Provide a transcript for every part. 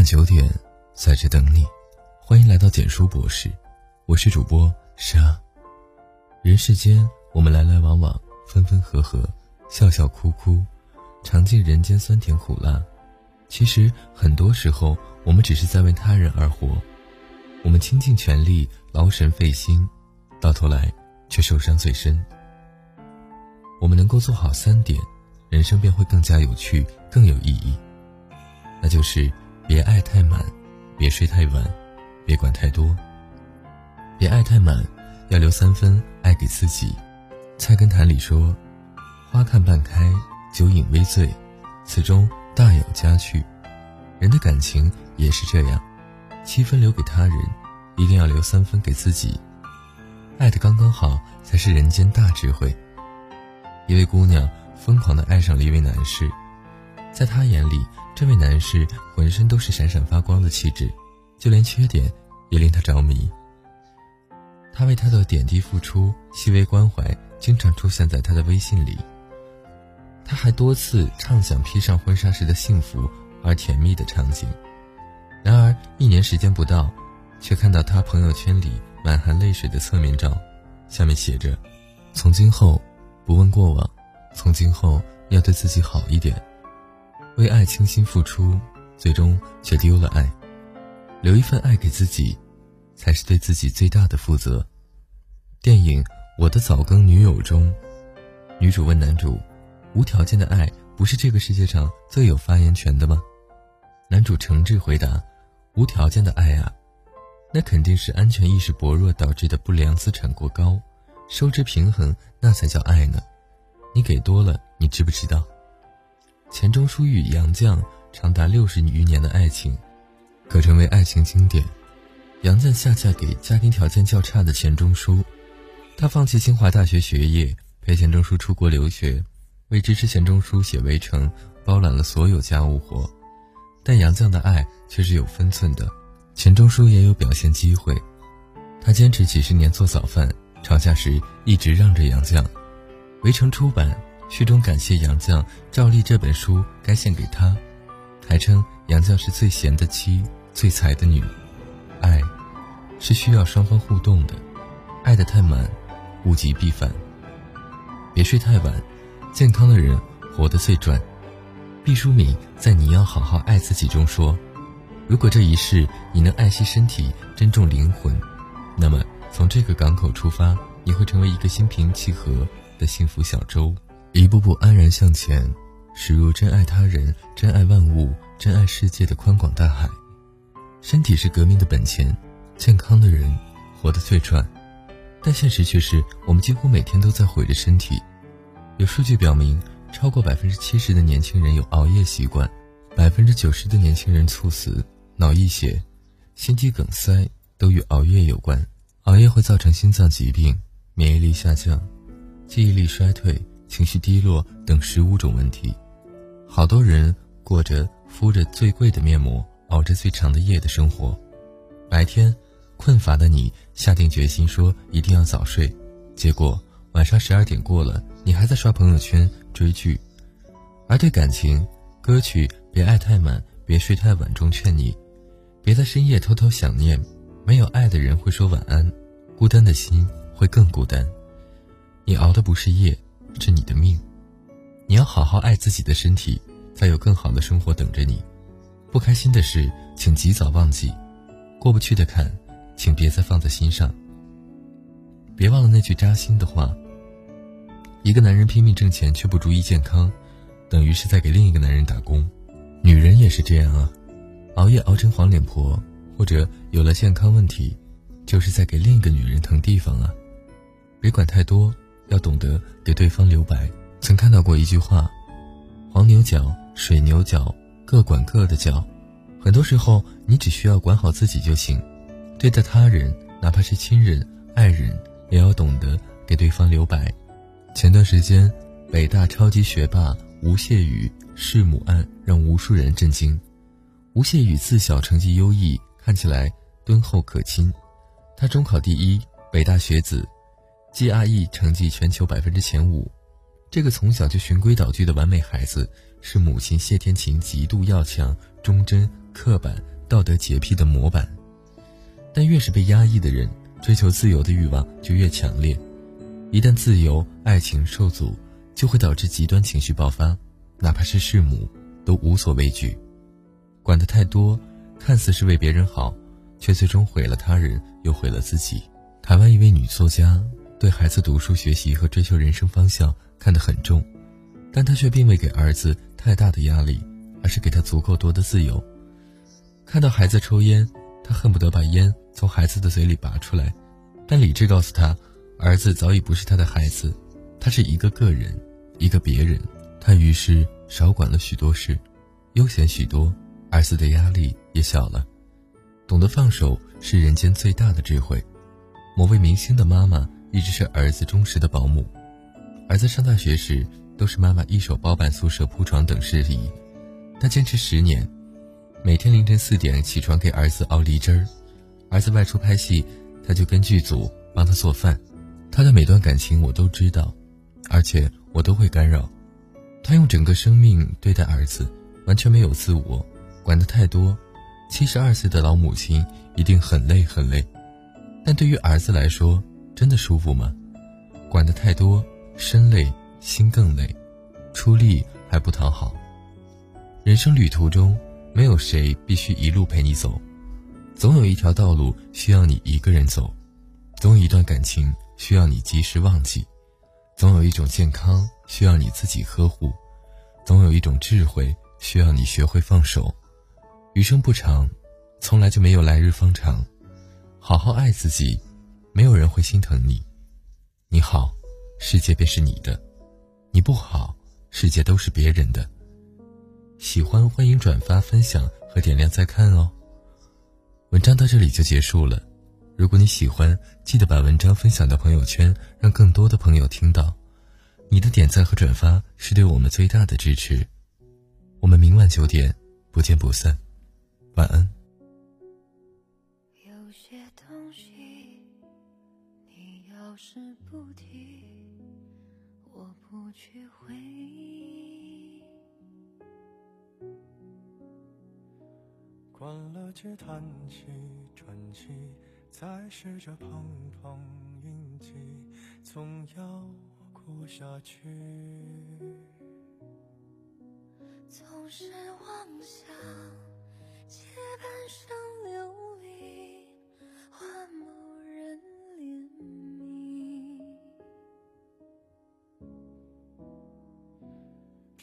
晚九点，在这等你。欢迎来到简书博士，我是主播莎。人世间，我们来来往往，分分合合，笑笑哭哭，尝尽人间酸甜苦辣。其实很多时候，我们只是在为他人而活。我们倾尽全力，劳神费心，到头来却受伤最深。我们能够做好三点，人生便会更加有趣，更有意义。那就是别爱太满，别睡太晚，别管太多。别爱太满，要留三分爱给自己。菜根谭里说：“花看半开，酒饮微醉，此中大有佳趣。”人的感情也是这样，七分留给他人，一定要留三分给自己。爱的刚刚好，才是人间大智慧。一位姑娘疯狂地爱上了一位男士，在她眼里，这位男士浑身都是闪闪发光的气质，就连缺点也令她着迷。他为他的点滴付出、细微关怀，经常出现在他的微信里。他还多次畅想披上婚纱时的幸福而甜蜜的场景。然而，一年时间不到，却看到他朋友圈里满含泪水的侧面照，下面写着：“从今后。”不问过往，从今后要对自己好一点。为爱倾心付出，最终却丢了爱。留一份爱给自己，才是对自己最大的负责。电影《我的早更女友》中，女主问男主：“无条件的爱不是这个世界上最有发言权的吗？”男主诚挚回答：“无条件的爱啊，那肯定是安全意识薄弱导致的不良资产过高。”收支平衡，那才叫爱呢。你给多了，你知不知道？钱钟书与杨绛长达六十余年的爱情，可成为爱情经典。杨绛下嫁给家庭条件较差的钱钟书，她放弃清华大学学业，陪钱钟书出国留学，为支持钱钟书写《围城》，包揽了所有家务活。但杨绛的爱却是有分寸的，钱钟书也有表现机会。他坚持几十年做早饭。吵架时一直让着杨绛，《围城》出版序中感谢杨绛照例这本书该献给他，还称杨绛是最贤的妻，最才的女。爱，是需要双方互动的，爱得太满，物极必反。别睡太晚，健康的人活得最赚。毕淑敏在《你要好好爱自己》中说：“如果这一世你能爱惜身体，珍重灵魂，那么。”从这个港口出发，你会成为一个心平气和的幸福小舟，一步步安然向前，驶入真爱他人、真爱万物、真爱世界的宽广大海。身体是革命的本钱，健康的人活得最赚。但现实却是，我们几乎每天都在毁着身体。有数据表明，超过百分之七十的年轻人有熬夜习惯，百分之九十的年轻人猝死、脑溢血、心肌梗塞都与熬夜有关。熬夜会造成心脏疾病、免疫力下降、记忆力衰退、情绪低落等十五种问题。好多人过着敷着最贵的面膜、熬着最长的夜的生活。白天困乏的你下定决心说一定要早睡，结果晚上十二点过了，你还在刷朋友圈追剧。而对感情，歌曲《别爱太满，别睡太晚》中劝你，别在深夜偷偷想念。没有爱的人会说晚安。孤单的心会更孤单。你熬的不是夜，是你的命。你要好好爱自己的身体，才有更好的生活等着你。不开心的事，请及早忘记；过不去的坎，请别再放在心上。别忘了那句扎心的话：一个男人拼命挣钱却不注意健康，等于是在给另一个男人打工。女人也是这样啊，熬夜熬成黄脸婆，或者有了健康问题。就是在给另一个女人腾地方啊！别管太多，要懂得给对方留白。曾看到过一句话：“黄牛角、水牛角，各管各的角。”很多时候，你只需要管好自己就行。对待他人，哪怕是亲人、爱人，也要懂得给对方留白。前段时间，北大超级学霸吴谢宇弑母案让无数人震惊。吴谢宇自小成绩优异，看起来敦厚可亲。他中考第一，北大学子，GRE 成绩全球百分之前五。这个从小就循规蹈矩的完美孩子，是母亲谢天琴极度要强、忠贞、刻板、道德洁癖的模板。但越是被压抑的人，追求自由的欲望就越强烈。一旦自由、爱情受阻，就会导致极端情绪爆发，哪怕是弑母，都无所畏惧。管得太多，看似是为别人好，却最终毁了他人，又毁了自己。台湾一位女作家对孩子读书学习和追求人生方向看得很重，但他却并未给儿子太大的压力，而是给他足够多的自由。看到孩子抽烟，他恨不得把烟从孩子的嘴里拔出来，但理智告诉他，儿子早已不是他的孩子，他是一个个人。一个别人，他于是少管了许多事，悠闲许多，儿子的压力也小了。懂得放手是人间最大的智慧。某位明星的妈妈一直是儿子忠实的保姆，儿子上大学时都是妈妈一手包办宿舍铺床等事宜。她坚持十年，每天凌晨四点起床给儿子熬梨汁儿，儿子外出拍戏，她就跟剧组帮他做饭。她的每段感情我都知道，而且。我都会干扰，他用整个生命对待儿子，完全没有自我，管得太多。七十二岁的老母亲一定很累很累，但对于儿子来说，真的舒服吗？管得太多，身累心更累，出力还不讨好。人生旅途中，没有谁必须一路陪你走，总有一条道路需要你一个人走，总有一段感情需要你及时忘记。总有一种健康需要你自己呵护，总有一种智慧需要你学会放手。余生不长，从来就没有来日方长。好好爱自己，没有人会心疼你。你好，世界便是你的；你不好，世界都是别人的。喜欢欢迎转发分享和点亮再看哦。文章到这里就结束了。如果你喜欢，记得把文章分享到朋友圈，让更多的朋友听到。你的点赞和转发是对我们最大的支持。我们明晚九点不见不散，晚安。有些东西你要是不提，我不去回忆。关了机，叹气，喘气。再试着碰碰运气，总要过下去。总是妄想借半生流离换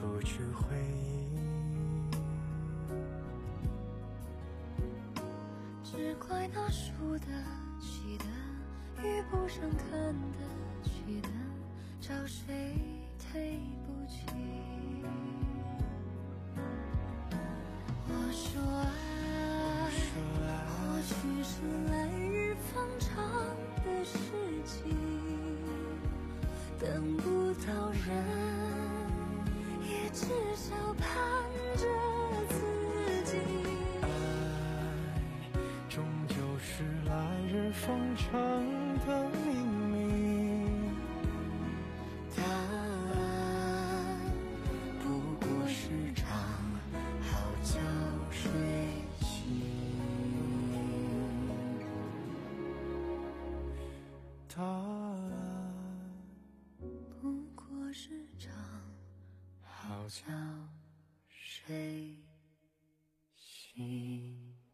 不去回忆，只怪那输得起的，遇不上看得起的，找谁对不起？封城的秘密答案不过是场好觉睡醒。答案不过是场好觉睡醒。